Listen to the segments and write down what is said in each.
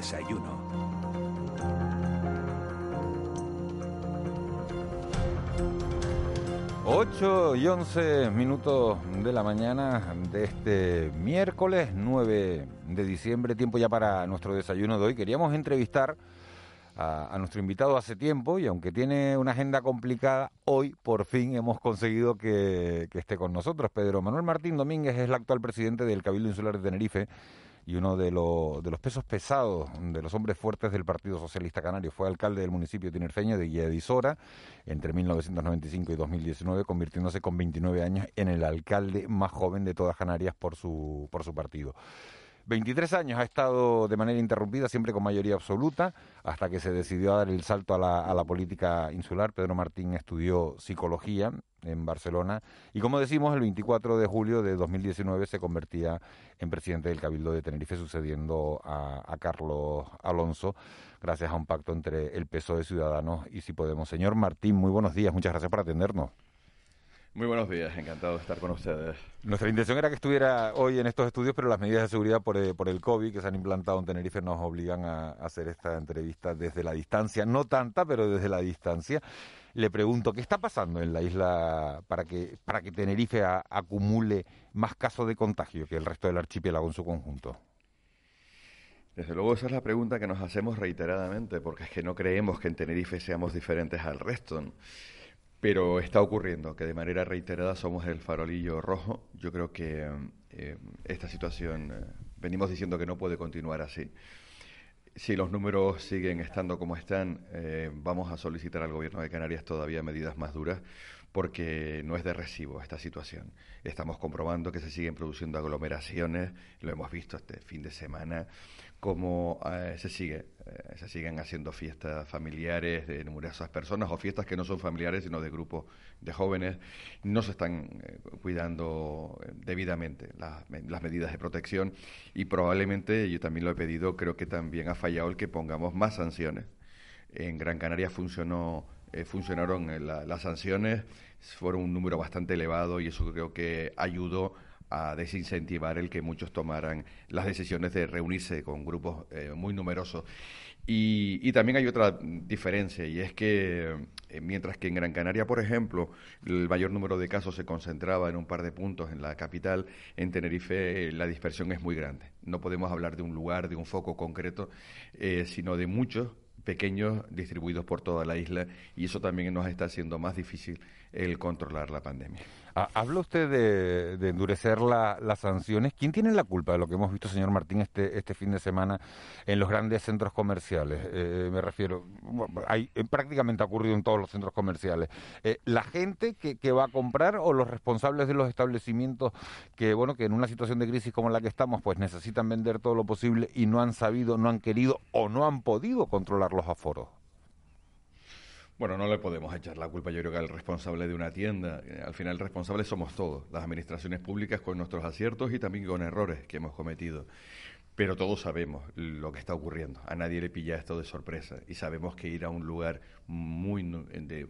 desayuno. 8 y 11 minutos de la mañana de este miércoles 9 de diciembre, tiempo ya para nuestro desayuno de hoy. Queríamos entrevistar a, nuestro invitado hace tiempo y aunque tiene una agenda complicada, hoy por fin hemos conseguido que, que esté con nosotros. Pedro Manuel Martín Domínguez es el actual presidente del Cabildo Insular de Tenerife y uno de, de, los pesos pesados, de los hombres fuertes del Partido Socialista Canario. Fue alcalde del municipio tinerfeño de Guiadisora entre 1995 y 2019, convirtiéndose con 29 años en el alcalde más joven de todas Canarias por su, por su partido. 23 años ha estado de manera interrumpida, siempre con mayoría absoluta, hasta que se decidió a dar el salto a la, política insular. Pedro Martín estudió psicología en Barcelona y, como decimos, el 24 de julio de 2019 se convertía en presidente del Cabildo de Tenerife, sucediendo a, Carlos Alonso, gracias a un pacto entre el PSOE Ciudadanos y Si Podemos. Señor Martín, muy buenos días, muchas gracias por atendernos. Muy buenos días, encantado de estar con ustedes. Nuestra intención era que estuviera hoy en estos estudios, pero las medidas de seguridad por, eh, por el COVID que se han implantado en Tenerife nos obligan a, hacer esta entrevista desde la distancia, no tanta, pero desde la distancia. Le pregunto, ¿qué está pasando en la isla para que, para que Tenerife acumule más casos de contagio que el resto del archipiélago en su conjunto? Desde luego esa es la pregunta que nos hacemos reiteradamente, porque es que no creemos que en Tenerife seamos diferentes al resto. Pero está ocurriendo que de manera reiterada somos el farolillo rojo. Yo creo que eh, esta situación, eh, venimos diciendo que no puede continuar así. Si los números siguen estando como están, eh, vamos a solicitar al Gobierno de Canarias todavía medidas más duras porque no es de recibo esta situación. Estamos comprobando que se siguen produciendo aglomeraciones, lo hemos visto este fin de semana, cómo se sigue, eh, se siguen haciendo fiestas familiares de numerosas personas o fiestas que no son familiares sino de grupos de jóvenes, no se están eh, cuidando debidamente las, medidas de protección y probablemente, yo también lo he pedido, creo que también ha fallado el que pongamos más sanciones. En Gran Canaria funcionó, funcionaron las sanciones, fueron un número bastante elevado y eso creo que ayudó a desincentivar el que muchos tomaran las decisiones de reunirse con grupos eh, muy numerosos. Y, también hay otra diferencia, y es que eh, mientras que en Gran Canaria, por ejemplo, el mayor número de casos se concentraba en un par de puntos en la capital, en Tenerife eh, la dispersión es muy grande. No podemos hablar de un lugar, de un foco concreto, sino de muchos pequeños distribuidos por toda la isla, y eso también nos está haciendo más difícil el controlar la pandemia. Ah, habla usted de, endurecer las sanciones. ¿Quién tiene la culpa de lo que hemos visto, señor Martín, este, este fin de semana en los grandes centros comerciales? Eh, me refiero, hay, eh, prácticamente ha ocurrido en todos los centros comerciales. Eh, ¿La gente que, que, va a comprar o los responsables de los establecimientos que, bueno, que en una situación de crisis como la que estamos, pues necesitan vender todo lo posible y no han sabido, no han querido o no han podido controlar los aforos? Bueno, no le podemos echar la culpa, yo creo que al responsable de una tienda. Eh, al final, el responsable somos todos, las administraciones públicas con nuestros aciertos y también con errores que hemos cometido. Pero todos sabemos lo que está ocurriendo. A nadie le pilla esto de sorpresa. Y sabemos que ir a un lugar muy de,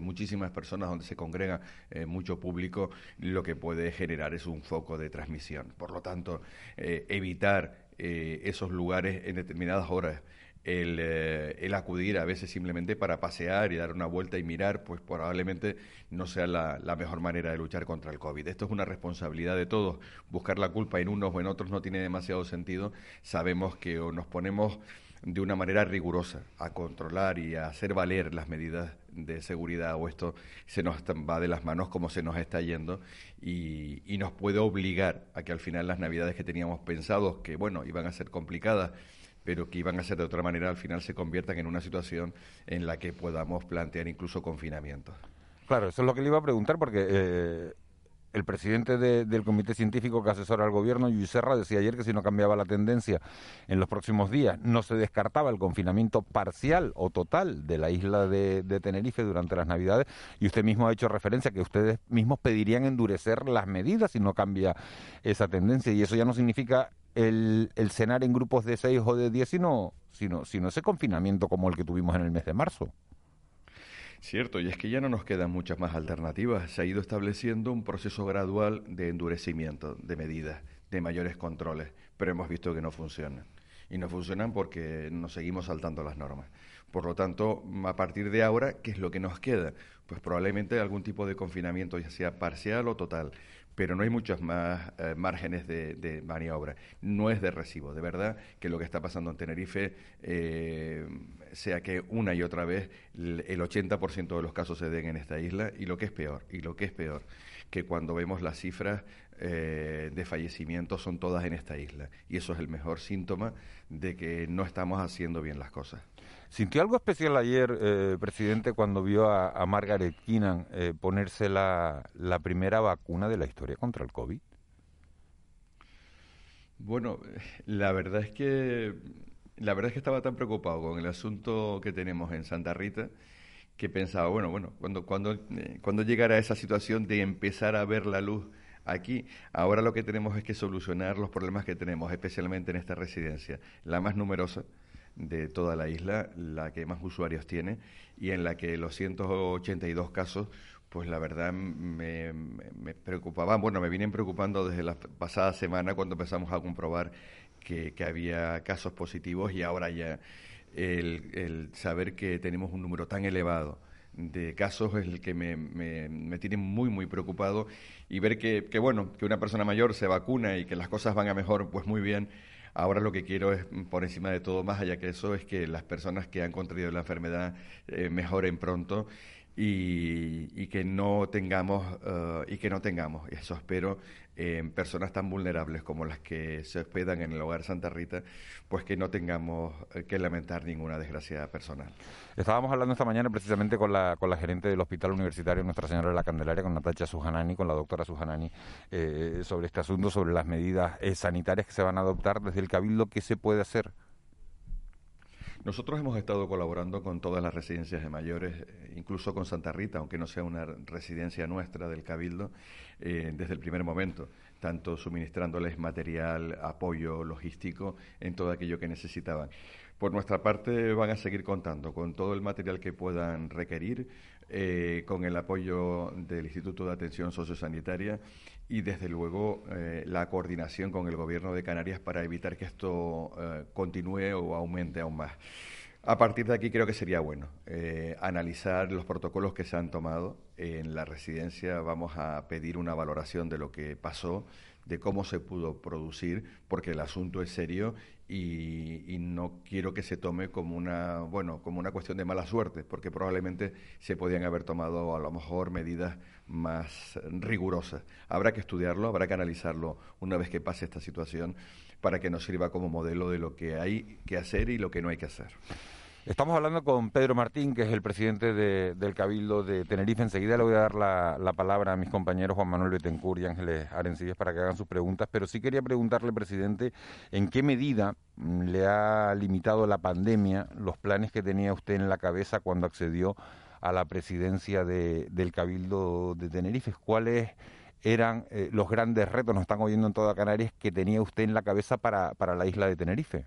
muchísimas personas donde se congrega eh, mucho público, lo que puede generar es un foco de transmisión. Por lo tanto, eh, evitar esos lugares en determinadas horas eh, el, acudir a veces simplemente para pasear y dar una vuelta y mirar, pues probablemente no sea la, mejor manera de luchar contra el COVID. Esto es una responsabilidad de todos. Buscar la culpa en unos o en otros no tiene demasiado sentido. Sabemos que o nos ponemos de una manera rigurosa a controlar y a hacer valer las medidas de seguridad o esto se nos va de las manos como se nos está yendo y, y nos puede obligar a que al final las navidades que teníamos pensados que bueno iban a ser complicadas pero que iban a ser de otra manera, al final se conviertan en una situación en la que podamos plantear incluso confinamientos. Claro, eso es lo que le iba a preguntar, porque eh, el presidente del comité científico que asesora al gobierno, Luis Serra, decía ayer que si no cambiaba la tendencia en los próximos días, no se descartaba el confinamiento parcial o total de la isla de, de Tenerife durante las Navidades. Y usted mismo ha hecho referencia que ustedes mismos pedirían endurecer las medidas si no cambia esa tendencia. Y eso ya no significa el, cenar en grupos de seis o de diez, sino, sino, sino ese confinamiento como el que tuvimos en el mes de marzo. Cierto, y es que ya no nos quedan muchas más alternativas. Se ha ido estableciendo un proceso gradual de endurecimiento de medidas, de mayores controles, pero hemos visto que no funciona. Y no funcionan porque nos seguimos saltando las normas. Por lo tanto, a partir de ahora, ¿qué es lo que nos queda? Pues probablemente algún tipo de confinamiento, ya sea parcial o total pero no hay muchos más eh, márgenes de, maniobra. No es de recibo. De verdad que lo que está pasando en Tenerife, eh, sea que una y otra vez el 80% de los casos se den en esta isla, y lo que es peor, y lo que es peor, que cuando vemos las cifras eh, de fallecimientos son todas en esta isla. Y eso es el mejor síntoma de que no estamos haciendo bien las cosas. ¿Sintió algo especial ayer, eh, presidente, cuando vio a, Margaret Keenan eh, ponerse la, primera vacuna de la historia contra el COVID? Bueno, la verdad es que la verdad es que estaba tan preocupado con el asunto que tenemos en Santa Rita que pensaba, bueno, bueno, cuando cuando eh, cuando llegara esa situación de empezar a ver la luz aquí, ahora lo que tenemos es que solucionar los problemas que tenemos, especialmente en esta residencia, la más numerosa, de toda la isla, la que más usuarios tiene y en la que los 182 casos, pues la verdad me, me preocupaban, bueno, me vienen preocupando desde la pasada semana cuando empezamos a comprobar que, había casos positivos y ahora ya el, saber que tenemos un número tan elevado de casos es el que me, me, tiene muy, muy preocupado y ver que, que, bueno, que una persona mayor se vacuna y que las cosas van a mejor, pues muy bien, Ahora lo que quiero es, por encima de todo, más allá que eso, es que las personas que han contraído la enfermedad eh, mejoren pronto y, que no tengamos eh, y que no tengamos eso espero en personas tan vulnerables como las que se hospedan en el hogar Santa Rita pues que no tengamos eh, que lamentar ninguna desgracia personal. Estábamos hablando esta mañana precisamente con la con la gerente del hospital universitario Nuestra Señora de la Candelaria con Natacha Sujanani con la doctora Sujanani eh, sobre este asunto sobre las medidas sanitarias que se van a adoptar desde el cabildo. Qué se puede hacer nosotros hemos estado colaborando con todas las residencias de mayores, eh, incluso con Santa Rita, aunque no sea una residencia nuestra del Cabildo, eh, desde el primer momento, tanto suministrándoles material, apoyo logístico en todo aquello que necesitaban. Por nuestra parte, van a seguir contando con todo el material que puedan requerir, eh, con el apoyo del Instituto de Atención Sociosanitaria y, desde luego, eh, la coordinación con el Gobierno de Canarias para evitar que esto eh, continúe o aumente aún más. A partir de aquí creo que sería bueno analizar los protocolos que se han tomado. En la residencia vamos a pedir una valoración de lo que pasó, de cómo se pudo producir, porque el asunto es serio y, no quiero que se tome como una, bueno, como una cuestión de mala suerte, porque probablemente se podían haber tomado a lo mejor medidas más rigurosas. Habrá que estudiarlo, habrá que analizarlo una vez que pase esta situación para que nos sirva como modelo de lo que hay que hacer y lo que no hay que hacer. Estamos hablando con Pedro Martín, que es el presidente del Cabildo de Tenerife. Enseguida le voy a dar la, palabra a mis compañeros Juan Manuel Betancourt y Ángeles Arencillas para que hagan sus preguntas, pero sí quería preguntarle, presidente, en qué medida mm, le ha limitado la pandemia los planes que tenía usted en la cabeza cuando accedió a la presidencia del Cabildo de Tenerife. ¿Cuáles eran eh, los grandes retos, nos están oyendo en toda Canarias, que tenía usted en la cabeza para la isla de Tenerife?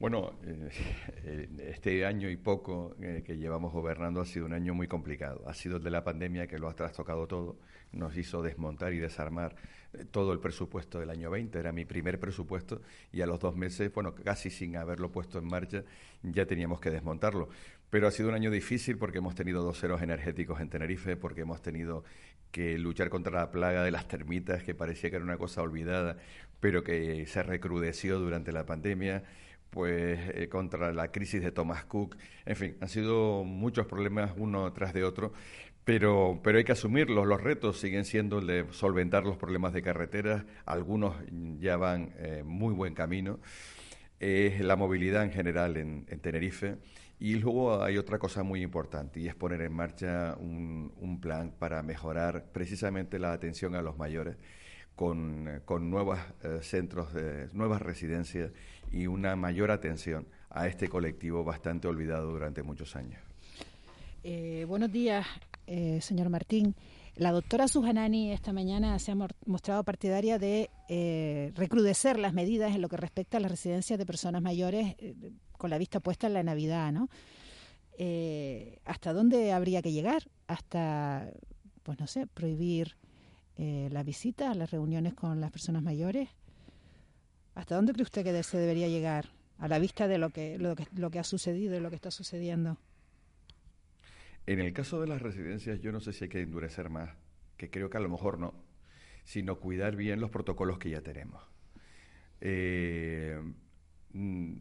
Bueno, eh, este año y poco eh, que llevamos gobernando ha sido un año muy complicado. Ha sido el de la pandemia que lo ha trastocado todo, nos hizo desmontar y desarmar eh, todo el presupuesto del año 20. Era mi primer presupuesto y a los dos meses, bueno, casi sin haberlo puesto en marcha, ya teníamos que desmontarlo. Pero ha sido un año difícil porque hemos tenido dos ceros energéticos en Tenerife, porque hemos tenido que luchar contra la plaga de las termitas, que parecía que era una cosa olvidada, pero que se recrudeció durante la pandemia pues eh, contra la crisis de Thomas Cook. En fin, han sido muchos problemas uno tras de otro, pero, pero hay que asumirlos. Los retos siguen siendo el de solventar los problemas de carreteras. Algunos ya van eh, muy buen camino. Es la movilidad en general en, Tenerife. Y luego hay otra cosa muy importante y es poner en marcha un, un plan para mejorar precisamente la atención a los mayores con, con nuevos eh, centros, de, nuevas residencias y una mayor atención a este colectivo bastante olvidado durante muchos años. Eh, buenos días, eh, señor Martín. La doctora Sujanani esta mañana se ha mostrado partidaria de eh, recrudecer las medidas en lo que respecta a las residencias de personas mayores con la vista puesta en la Navidad, ¿no? ¿Hasta dónde habría que llegar? Hasta, pues no sé, prohibir la visita, las reuniones con las personas mayores ¿Hasta dónde cree usted que se debería llegar a la vista de lo que, lo que, ha sucedido y lo que está sucediendo? En el caso de las residencias, yo no sé si hay que endurecer más, que creo que a lo mejor no, sino cuidar bien los protocolos que ya tenemos. Eh, mm,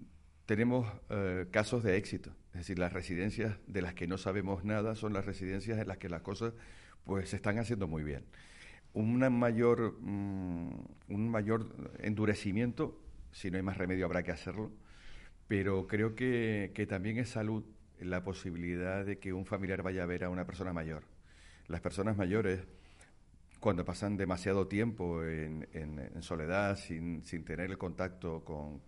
tenemos eh, casos de éxito, es decir, las residencias de las que no sabemos nada son las residencias en las que las cosas pues se están haciendo muy bien. Una mayor, mm, un mayor endurecimiento, si no hay más remedio habrá que hacerlo, pero creo que, que también es salud la posibilidad de que un familiar vaya a ver a una persona mayor. Las personas mayores cuando pasan demasiado tiempo en, soledad, sin, tener el contacto con,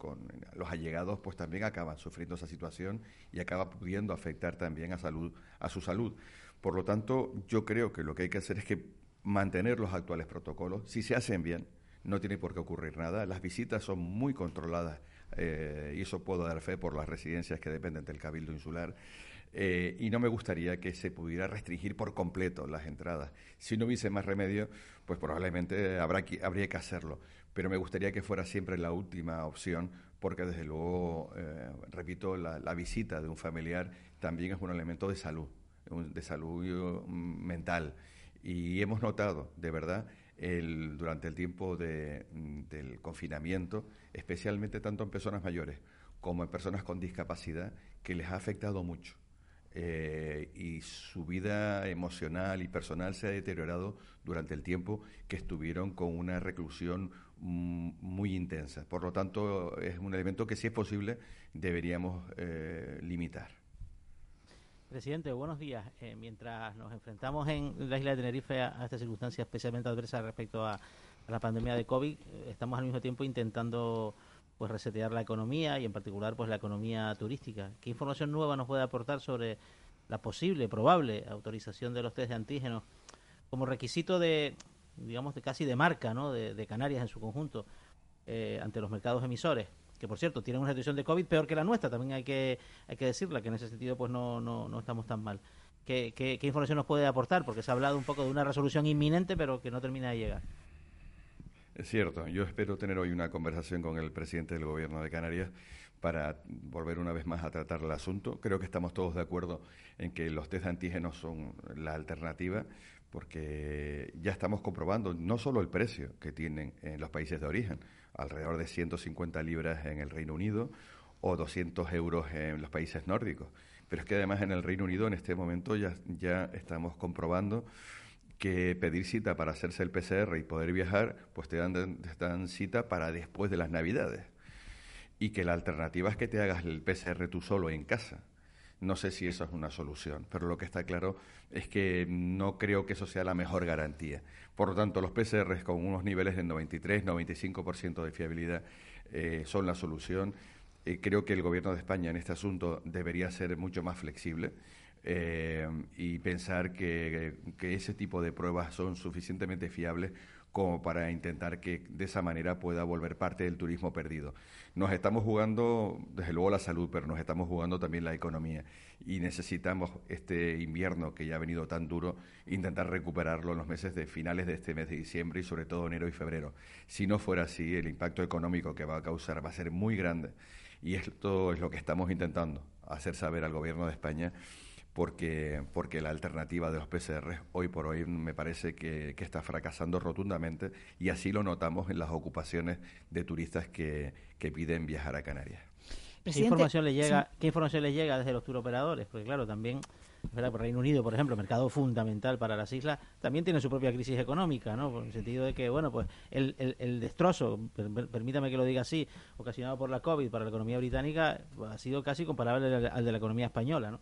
los allegados, pues también acaban sufriendo esa situación y acaba pudiendo afectar también a, salud, a su salud. Por lo tanto, yo creo que lo que hay que hacer es que mantener los actuales protocolos. Si se hacen bien, no tiene por qué ocurrir nada. Las visitas son muy controladas eh, y eso puedo dar fe por las residencias que dependen del Cabildo Insular. Eh, y no me gustaría que se pudiera restringir por completo las entradas. Si no hubiese más remedio, pues probablemente habrá habría que hacerlo. Pero me gustaría que fuera siempre la última opción, porque desde luego, eh, repito, la, visita de un familiar también es un elemento de salud, de salud mm, mental. Y hemos notado, de verdad, el, durante el tiempo mm, del confinamiento, especialmente tanto en personas mayores como en personas con discapacidad, que les ha afectado mucho eh, y su vida emocional y personal se ha deteriorado durante el tiempo que estuvieron con una reclusión mm, muy intensa. Por lo tanto, es un elemento que, si es posible, deberíamos eh, limitar. Presidente, buenos días. Eh, mientras nos enfrentamos en la isla de Tenerife a, esta circunstancia especialmente adversa respecto a, la pandemia de COVID, estamos al mismo tiempo intentando pues resetear la economía y en particular pues la economía turística. ¿Qué información nueva nos puede aportar sobre la posible, probable autorización de los test de antígenos como requisito de, digamos, de casi de marca, ¿no? De, Canarias en su conjunto eh, ante los mercados emisores? Que por cierto tienen una situación de COVID peor que la nuestra, también hay que, hay que decirla, que en ese sentido pues no, no, no estamos tan mal. ¿Qué, qué, información nos puede aportar? Porque se ha hablado un poco de una resolución inminente, pero que no termina de llegar. Es cierto, yo espero tener hoy una conversación con el presidente del Gobierno de Canarias para volver una vez más a tratar el asunto. Creo que estamos todos de acuerdo en que los test de antígenos son la alternativa, porque ya estamos comprobando no solo el precio que tienen en los países de origen, alrededor de 150 libras en el Reino Unido o 200 euros en los países nórdicos, pero es que además en el Reino Unido en este momento ya, ya estamos comprobando que pedir cita para hacerse el PCR y poder viajar, pues te dan, te dan cita para después de las Navidades. Y que la alternativa es que te hagas el PCR tú solo en casa. No sé si eso es una solución, pero lo que está claro es que no creo que eso sea la mejor garantía. Por lo tanto, los PCR con unos niveles de 93-95% de fiabilidad eh, son la solución. Eh, creo que el Gobierno de España en este asunto debería ser mucho más flexible. Eh, y pensar que, ese tipo de pruebas son suficientemente fiables como para intentar que de esa manera pueda volver parte del turismo perdido. Nos estamos jugando, desde luego, la salud, pero nos estamos jugando también la economía y necesitamos este invierno que ya ha venido tan duro, intentar recuperarlo en los meses de finales de este mes de diciembre y sobre todo enero y febrero. Si no fuera así, el impacto económico que va a causar va a ser muy grande y esto es lo que estamos intentando hacer saber al Gobierno de España porque, porque la alternativa de los PCR hoy por hoy me parece que, está fracasando rotundamente y así lo notamos en las ocupaciones de turistas que, piden viajar a Canarias. ¿Qué información, le llega, ¿Qué información les llega desde los turoperadores? Porque claro, también, ¿verdad? por Reino Unido, por ejemplo, mercado fundamental para las islas, también tiene su propia crisis económica, ¿no? En el sentido de que, bueno, pues el, el, destrozo, permítame que lo diga así, ocasionado por la COVID para la economía británica, ha sido casi comparable al de la economía española, ¿no?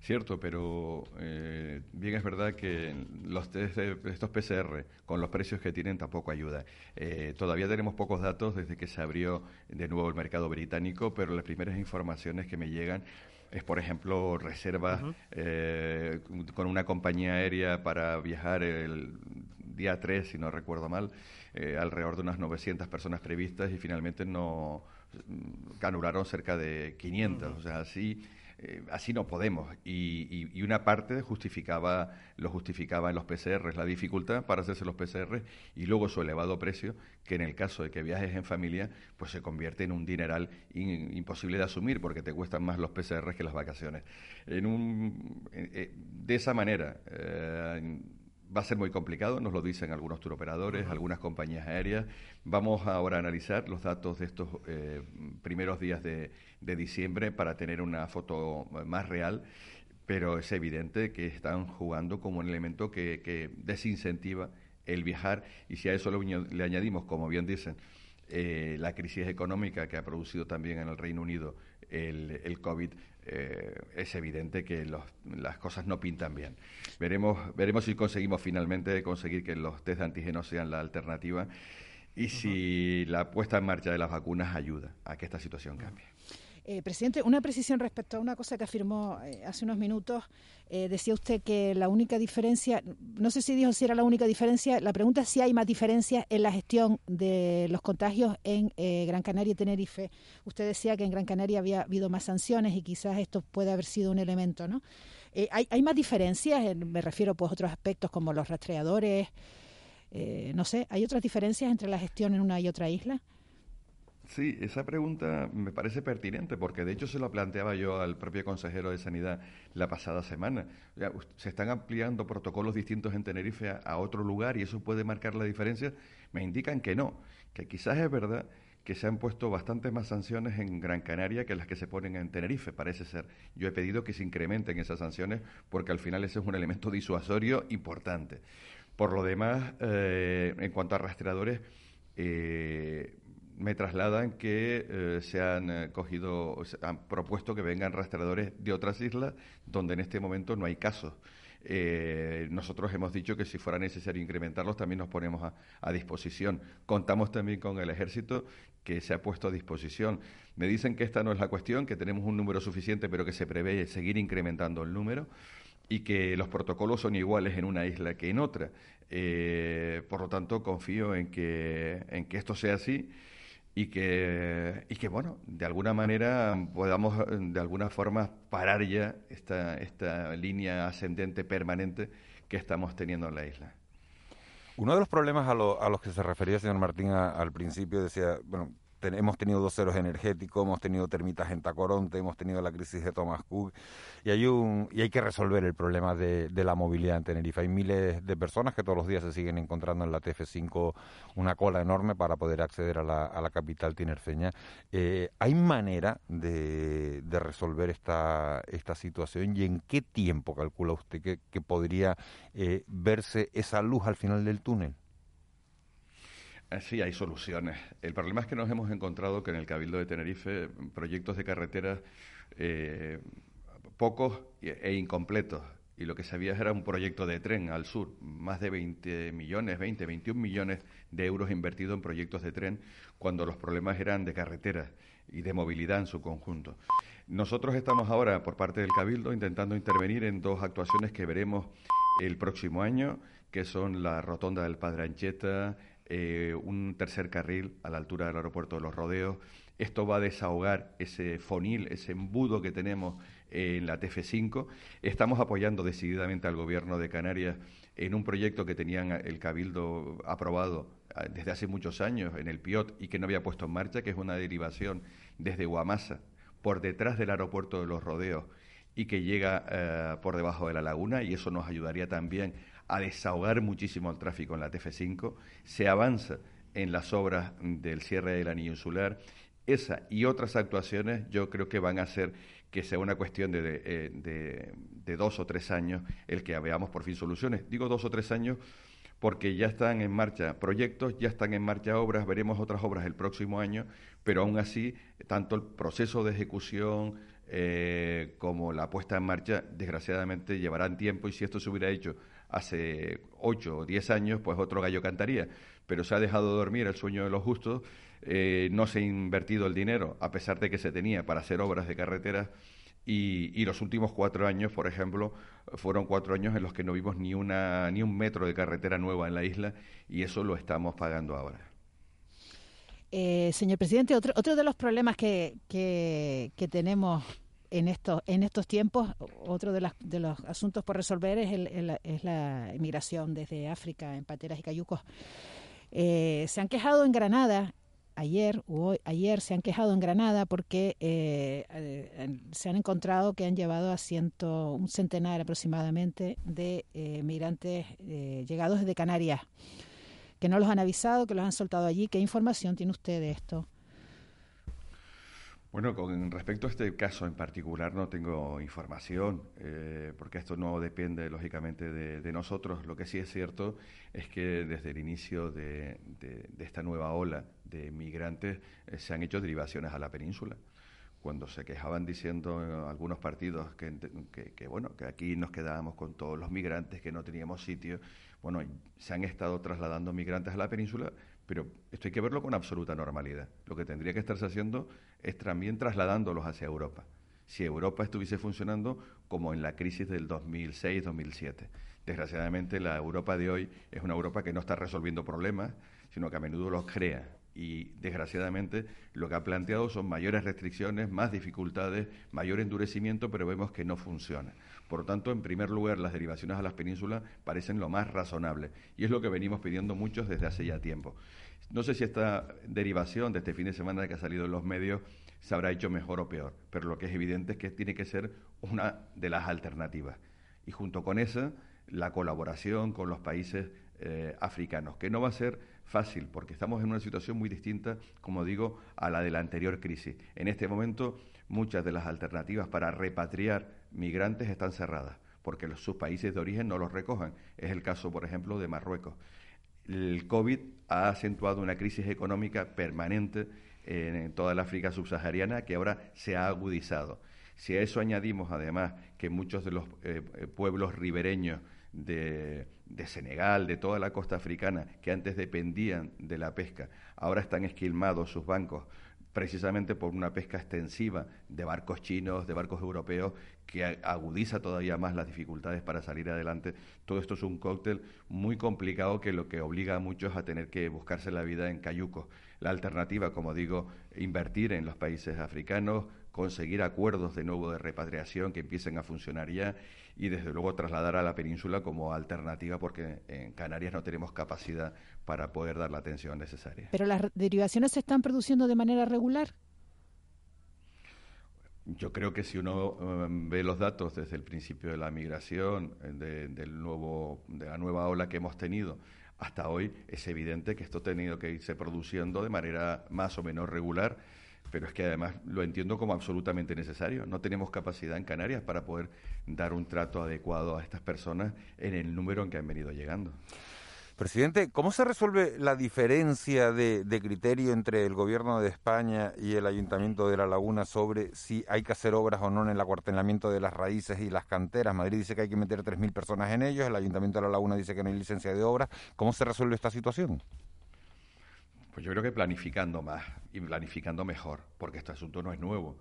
Cierto, pero eh, bien es verdad que los estos PCR, con los precios que tienen, tampoco ayuda. Eh, todavía tenemos pocos datos desde que se abrió de nuevo el mercado británico, pero las primeras informaciones que me llegan es, por ejemplo, reservas eh, con una compañía aérea para viajar el día 3, si no recuerdo mal, alrededor de unas 900 personas previstas y finalmente no mm, anularon cerca de 500. O sea, así eh, así no podemos. Y, una parte justificaba, lo justificaba en los PCRs, la dificultad para hacerse los PCRs y luego su elevado precio, que en el caso de que viajes en familia, pues se convierte en un dineral imposible de asumir porque te cuestan más los PCRs que las vacaciones. En un, eh, de esa manera, Va a ser muy complicado, nos lo dicen algunos turoperadores, algunas compañías aéreas. Vamos ahora a analizar los datos de estos eh, primeros días de, diciembre para tener una foto más real, pero es evidente que están jugando como un elemento que, desincentiva el viajar y si a eso le, añadimos, como bien dicen, eh, la crisis económica que ha producido también en el Reino Unido el, el COVID, eh, es evidente que las cosas no pintan bien. Veremos, veremos si conseguimos finalmente conseguir que los test de antígenos sean la alternativa y si la puesta en marcha de las vacunas ayuda a que esta situación cambie. Eh, presidente, una precisión respecto a una cosa que afirmó eh, hace unos minutos. Eh, decía usted que la única diferencia, no sé si dijo si era la única diferencia, la pregunta es si hay más diferencias en la gestión de los contagios en Gran Canaria y Tenerife. Usted decía que en Gran Canaria había habido más sanciones y quizás esto puede haber sido un elemento, ¿no? ¿hay, ¿hay, más diferencias? Me refiero pues a otros aspectos como los rastreadores. no sé, ¿hay otras diferencias entre la gestión en una y otra isla? Sí, esa pregunta me parece pertinente porque de hecho se lo planteaba yo al propio consejero de Sanidad la pasada semana. se están ampliando protocolos distintos en Tenerife a, otro lugar y eso puede marcar la diferencia. Me indican que no, que quizás es verdad que se han puesto bastantes más sanciones en Gran Canaria que las que se ponen en Tenerife, parece ser. Yo he pedido que se incrementen esas sanciones porque al final ese es un elemento disuasorio importante. Por lo demás, eh, en cuanto a rastreadores, eh, me trasladan que eh, se han eh, cogido, han propuesto que vengan rastreadores de otras islas donde en este momento no hay casos. Eh, nosotros hemos dicho que si fuera necesario incrementarlos también nos ponemos a, a, disposición. Contamos también con el ejército que se ha puesto a disposición. Me dicen que esta no es la cuestión, que tenemos un número suficiente, pero que se prevé seguir incrementando el número y que los protocolos son iguales en una isla que en otra. por lo tanto, confío en que, en que esto sea así y que, y que, bueno, de alguna manera podamos de alguna forma parar ya esta, esta línea ascendente permanente que estamos teniendo en la isla. Uno de los problemas a, a los que se refería señor Martín al principio decía, bueno, hemos tenido dos ceros energéticos, hemos tenido termitas en Tacoronte, hemos tenido la crisis de Thomas Cook y hay, un, y hay que resolver el problema de, la movilidad en Tenerife. Hay miles de personas que todos los días se siguen encontrando en la TF5 una cola enorme para poder acceder a la, capital tinerfeña. Eh, ¿Hay manera de, resolver esta, esta situación y en qué tiempo calcula usted que, podría eh, verse esa luz al final del túnel? Eh, sí, hay soluciones. El problema es que nos hemos encontrado que en el Cabildo de Tenerife proyectos de carreteras eh, pocos e incompletos. Y lo que se había era un proyecto de tren al sur, más de 20 millones, 20, 21 millones de euros invertidos en proyectos de tren, cuando los problemas eran de carreteras y de movilidad en su conjunto. Nosotros estamos ahora, por parte del Cabildo, intentando intervenir en dos actuaciones que veremos el próximo año, que son la Rotonda del Padre Ancheta, eh, un tercer carril a la altura del aeropuerto de Los Rodeos. Esto va a desahogar ese fonil, ese embudo que tenemos en la TF5. Estamos apoyando decididamente al Gobierno de Canarias en un proyecto que tenían el Cabildo aprobado ah, desde hace muchos años en el PIOT y que no había puesto en marcha, que es una derivación desde Guamasa por detrás del aeropuerto de Los Rodeos y que llega eh, por debajo de la laguna y eso nos ayudaría también a desahogar muchísimo el tráfico en la TF5, se avanza en las obras del cierre del anillo insular. Esa y otras actuaciones yo creo que van a hacer que sea una cuestión de, eh, de, dos o tres años el que veamos por fin soluciones. Digo dos o tres años porque ya están en marcha proyectos, ya están en marcha obras, veremos otras obras el próximo año, pero aún así, tanto el proceso de ejecución eh, como la puesta en marcha, desgraciadamente, llevarán tiempo y si esto se hubiera hecho hace ocho o diez años, pues otro gallo cantaría. Pero se ha dejado dormir el sueño de los justos, eh, no se ha invertido el dinero, a pesar de que se tenía para hacer obras de carreteras. Y, los últimos cuatro años, por ejemplo, fueron cuatro años en los que no vimos ni, una, ni un metro de carretera nueva en la isla y eso lo estamos pagando ahora. Eh, señor presidente, otro, otro de los problemas que, que tenemos en estos en estos tiempos otro de, las, de los asuntos por resolver es, el, es la inmigración desde África en pateras y cayucos. Eh, se han quejado en Granada ayer o ayer se han quejado en Granada porque eh, eh, se han encontrado que han llevado a ciento, un centenar aproximadamente de eh, migrantes llegados desde Canarias, que no los han avisado, que los han soltado allí. ¿Qué información tiene usted de esto? Bueno, con respecto a este caso en particular no tengo información, eh, porque esto no depende lógicamente de, nosotros. Lo que sí es cierto es que desde el inicio de, esta nueva ola de migrantes eh, se han hecho derivaciones a la península. Cuando se quejaban diciendo eh, algunos partidos que, que, bueno que aquí nos quedábamos con todos los migrantes, que no teníamos sitio, bueno, se han estado trasladando migrantes a la península, pero esto hay que verlo con absoluta normalidad. Lo que tendría que estarse haciendo es también trasladándolos hacia Europa. Si Europa estuviese funcionando como en la crisis del 2006-2007. Desgraciadamente la Europa de hoy es una Europa que no está resolviendo problemas, sino que a menudo los crea. Y desgraciadamente lo que ha planteado son mayores restricciones, más dificultades, mayor endurecimiento, pero vemos que no funciona. Por lo tanto, en primer lugar, las derivaciones a las penínsulas parecen lo más razonable y es lo que venimos pidiendo muchos desde hace ya tiempo. No sé si esta derivación de este fin de semana que ha salido en los medios se habrá hecho mejor o peor, pero lo que es evidente es que tiene que ser una de las alternativas. Y junto con esa, la colaboración con los países eh, africanos, que no va a ser fácil, porque estamos en una situación muy distinta, como digo, a la de la anterior crisis. En este momento, muchas de las alternativas para repatriar migrantes están cerradas, porque sus países de origen no los recojan. Es el caso, por ejemplo, de Marruecos el COVID ha acentuado una crisis económica permanente en toda la África subsahariana que ahora se ha agudizado. Si a eso añadimos además que muchos de los eh, eh, pueblos ribereños de, de, Senegal, de toda la costa africana, que antes dependían de la pesca, ahora están esquilmados sus bancos precisamente por una pesca extensiva de barcos chinos, de barcos europeos, que agudiza todavía más las dificultades para salir adelante. Todo esto es un cóctel muy complicado que lo que obliga a muchos a tener que buscarse la vida en cayucos. La alternativa, como digo, invertir en los países africanos, conseguir acuerdos de nuevo de repatriación que empiecen a funcionar ya y desde luego trasladar a la península como alternativa porque en Canarias no tenemos capacidad para poder dar la atención necesaria. ¿Pero las derivaciones se están produciendo de manera regular? Yo creo que si uno em, ve los datos desde el principio de la migración, eh, del nuevo, de la nueva ola que hemos tenido hasta hoy, es evidente que esto ha tenido que irse produciendo de manera más o menos regular pero es que además lo entiendo como absolutamente necesario. No tenemos capacidad en Canarias para poder dar un trato adecuado a estas personas en el número en que han venido llegando. Presidente, ¿cómo se resuelve la diferencia de, criterio entre el Gobierno de España y el Ayuntamiento de La Laguna sobre si hay que hacer obras o no en el acuartelamiento de las raíces y las canteras? Madrid dice que hay que meter 3.000 personas en ellos, el Ayuntamiento de La Laguna dice que no hay licencia de obras. ¿Cómo se resuelve esta situación? Pues yo creo que planificando más y planificando mejor, porque este asunto no es nuevo.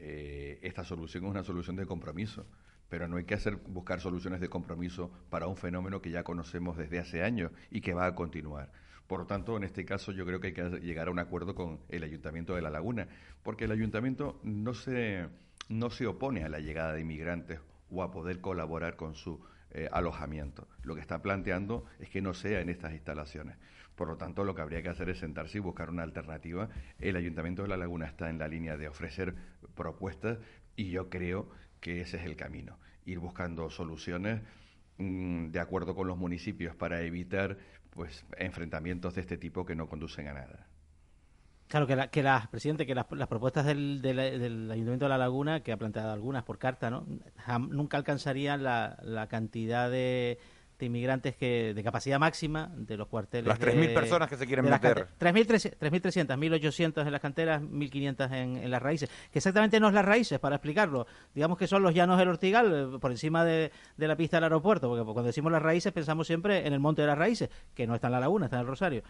Eh, esta solución es una solución de compromiso, pero no hay que hacer buscar soluciones de compromiso para un fenómeno que ya conocemos desde hace años y que va a continuar. Por lo tanto, en este caso yo creo que hay que llegar a un acuerdo con el Ayuntamiento de La Laguna, porque el Ayuntamiento no se, no se opone a la llegada de inmigrantes o a poder colaborar con su eh, alojamiento. Lo que está planteando es que no sea en estas instalaciones. Por lo tanto, lo que habría que hacer es sentarse y buscar una alternativa. El Ayuntamiento de La Laguna está en la línea de ofrecer propuestas y yo creo que ese es el camino. Ir buscando soluciones mm, de acuerdo con los municipios para evitar pues enfrentamientos de este tipo que no conducen a nada. Claro, que, la, que las, presidente, que las, propuestas del, del, Ayuntamiento de La Laguna, que ha planteado algunas por carta, ¿no? nunca alcanzarían la cantidad de, inmigrantes que de capacidad máxima de los cuarteles. Las 3.000 personas que se quieren meter. 3.300, 1.800 en las canteras, 1.500 en, en las raíces. Que exactamente no es las raíces, para explicarlo. Digamos que son los llanos del Ortigal, eh, por encima de, de la pista del aeropuerto, porque cuando decimos las raíces pensamos siempre en el monte de las raíces, que no está en la laguna, está en el Rosario.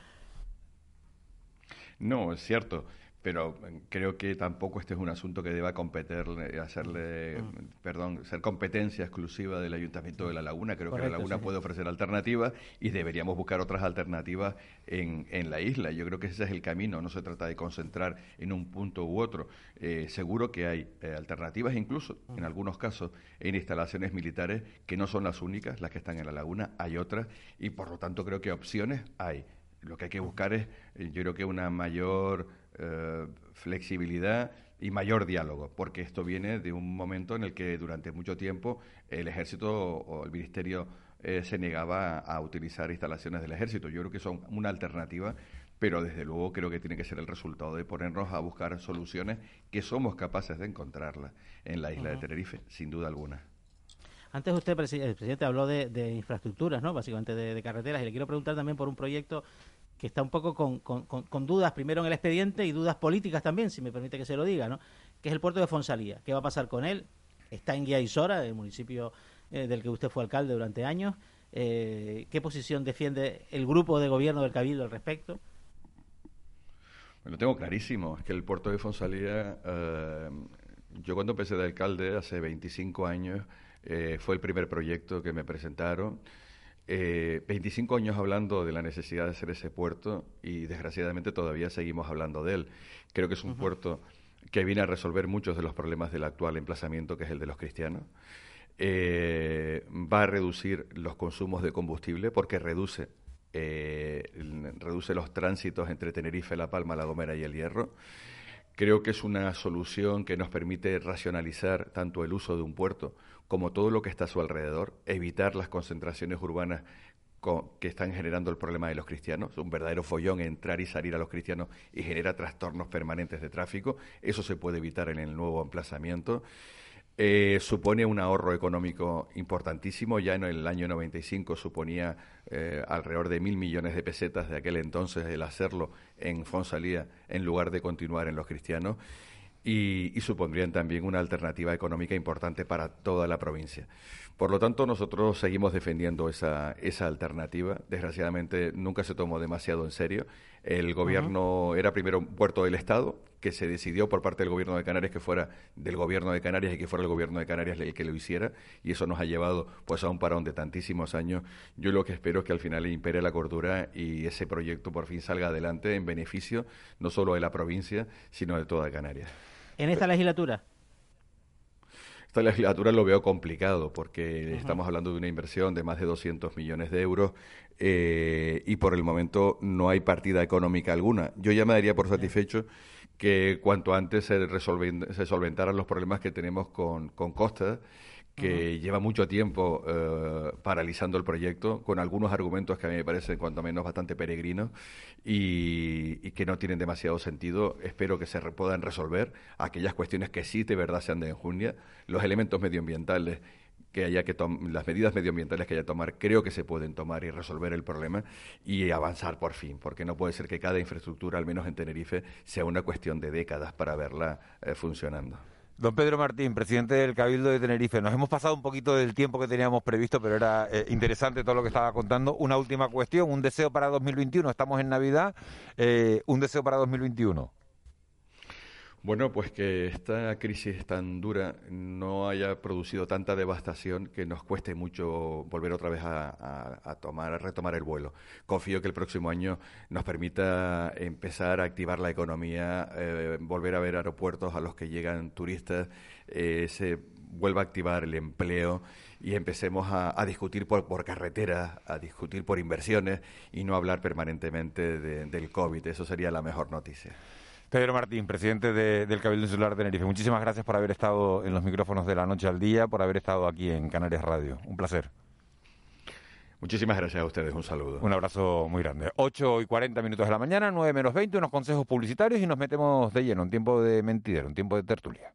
No, es cierto pero eh, creo que tampoco este es un asunto que deba competir, hacerle, mm. perdón, ser competencia exclusiva del Ayuntamiento de La Laguna. Creo que La Laguna puede ofrecer alternativas y deberíamos buscar otras alternativas en, en, la isla. Yo creo que ese es el camino, no se trata de concentrar en un punto u otro. Eh, seguro que hay eh, alternativas, incluso en mm. algunos casos, en instalaciones militares que no son las únicas, las que están en La Laguna, hay otras y por lo tanto creo que opciones hay. Lo que hay que buscar es, yo creo que una mayor eh, flexibilidad y mayor diálogo, porque esto viene de un momento en el que durante mucho tiempo el ejército o el ministerio eh, se negaba a, utilizar instalaciones del ejército. Yo creo que son una alternativa, pero desde luego creo que tiene que ser el resultado de ponernos a buscar soluciones que somos capaces de encontrarlas en la isla de Tenerife, sin duda alguna. Antes usted, el presidente, habló de, infraestructuras, ¿no? básicamente de, de, carreteras, y le quiero preguntar también por un proyecto que está un poco con, dudas, primero en el expediente y dudas políticas también, si me permite que se lo diga, ¿no? que es el puerto de Fonsalía. ¿Qué va a pasar con él? Está en Guía Isora, el municipio eh, del que usted fue alcalde durante años. Eh, ¿Qué posición defiende el grupo de gobierno del Cabildo al respecto? Lo tengo clarísimo. Es que el puerto de Fonsalía, eh, yo cuando empecé de alcalde hace 25 años, fue el primer proyecto que me presentaron eh, 25 años hablando de la necesidad de hacer ese puerto y desgraciadamente todavía seguimos hablando de él. Creo que es un puerto que viene a resolver muchos de los problemas del actual emplazamiento, que es el de los cristianos. Eh, va a reducir los consumos de combustible porque reduce, eh, reduce los tránsitos entre Tenerife, La Palma, La Gomera y El Hierro. Creo que es una solución que nos permite racionalizar tanto el uso de un puerto como todo lo que está a su alrededor, evitar las concentraciones urbanas que están generando el problema de los cristianos, un verdadero follón entrar y salir a los cristianos y genera trastornos permanentes de tráfico, eso se puede evitar en el nuevo emplazamiento. Eh, supone un ahorro económico importantísimo. Ya en el año 95 suponía eh, alrededor de mil millones de pesetas de aquel entonces el hacerlo en Fonsalía en lugar de continuar en los cristianos y, supondrían también una alternativa económica importante para toda la provincia. Por lo tanto, nosotros seguimos defendiendo esa, esa alternativa. Desgraciadamente, nunca se tomó demasiado en serio. El gobierno era primero un puerto del Estado, que se decidió por parte del gobierno de Canarias que fuera del gobierno de Canarias y que fuera el gobierno de Canarias el que lo hiciera, y eso nos ha llevado pues a un parón de tantísimos años. Yo lo que espero es que al final impere la cordura y ese proyecto por fin salga adelante en beneficio no solo de la provincia, sino de toda Canarias en esta legislatura? Esta legislatura lo veo complicado porque estamos hablando de una inversión de más de 200 millones de euros eh, y por el momento no hay partida económica alguna. Yo ya me daría por satisfecho que cuanto antes se, se solventaran los problemas que tenemos con, con Costa que lleva mucho tiempo eh, paralizando el proyecto, con algunos argumentos que a mí me parecen cuanto menos bastante peregrinos y, que no tienen demasiado sentido. Espero que se puedan resolver aquellas cuestiones que sí de verdad sean de enjundia, los elementos medioambientales que haya que las medidas medioambientales que haya que tomar creo que se pueden tomar y resolver el problema y avanzar por fin, porque no puede ser que cada infraestructura, al menos en Tenerife, sea una cuestión de décadas para verla eh, funcionando. Don Pedro Martín, presidente del Cabildo de Tenerife, nos hemos pasado un poquito del tiempo que teníamos previsto, pero era eh, interesante todo lo que estaba contando. Una última cuestión, un deseo para 2021, estamos en Navidad, eh, un deseo para 2021. Bueno, pues que esta crisis tan dura no haya producido tanta devastación que nos cueste mucho volver otra vez a, tomar, a retomar el vuelo. Confío que el próximo año nos permita empezar a activar la economía, eh, volver a ver aeropuertos a los que llegan turistas, eh, se vuelva a activar el empleo y empecemos a, discutir por, por carreteras, a discutir por inversiones y no hablar permanentemente del COVID. Eso sería la mejor noticia. Pedro Martín, presidente del Cabildo Insular de Tenerife. Muchísimas gracias por haber estado en los micrófonos de la noche al día, por haber estado aquí en Canarias Radio. Un placer. Muchísimas gracias a ustedes, un saludo. Un abrazo muy grande. 8 y 40 minutos de la mañana, 9 menos 20, unos consejos publicitarios y nos metemos de lleno, un tiempo de mentidero, un tiempo de tertulia.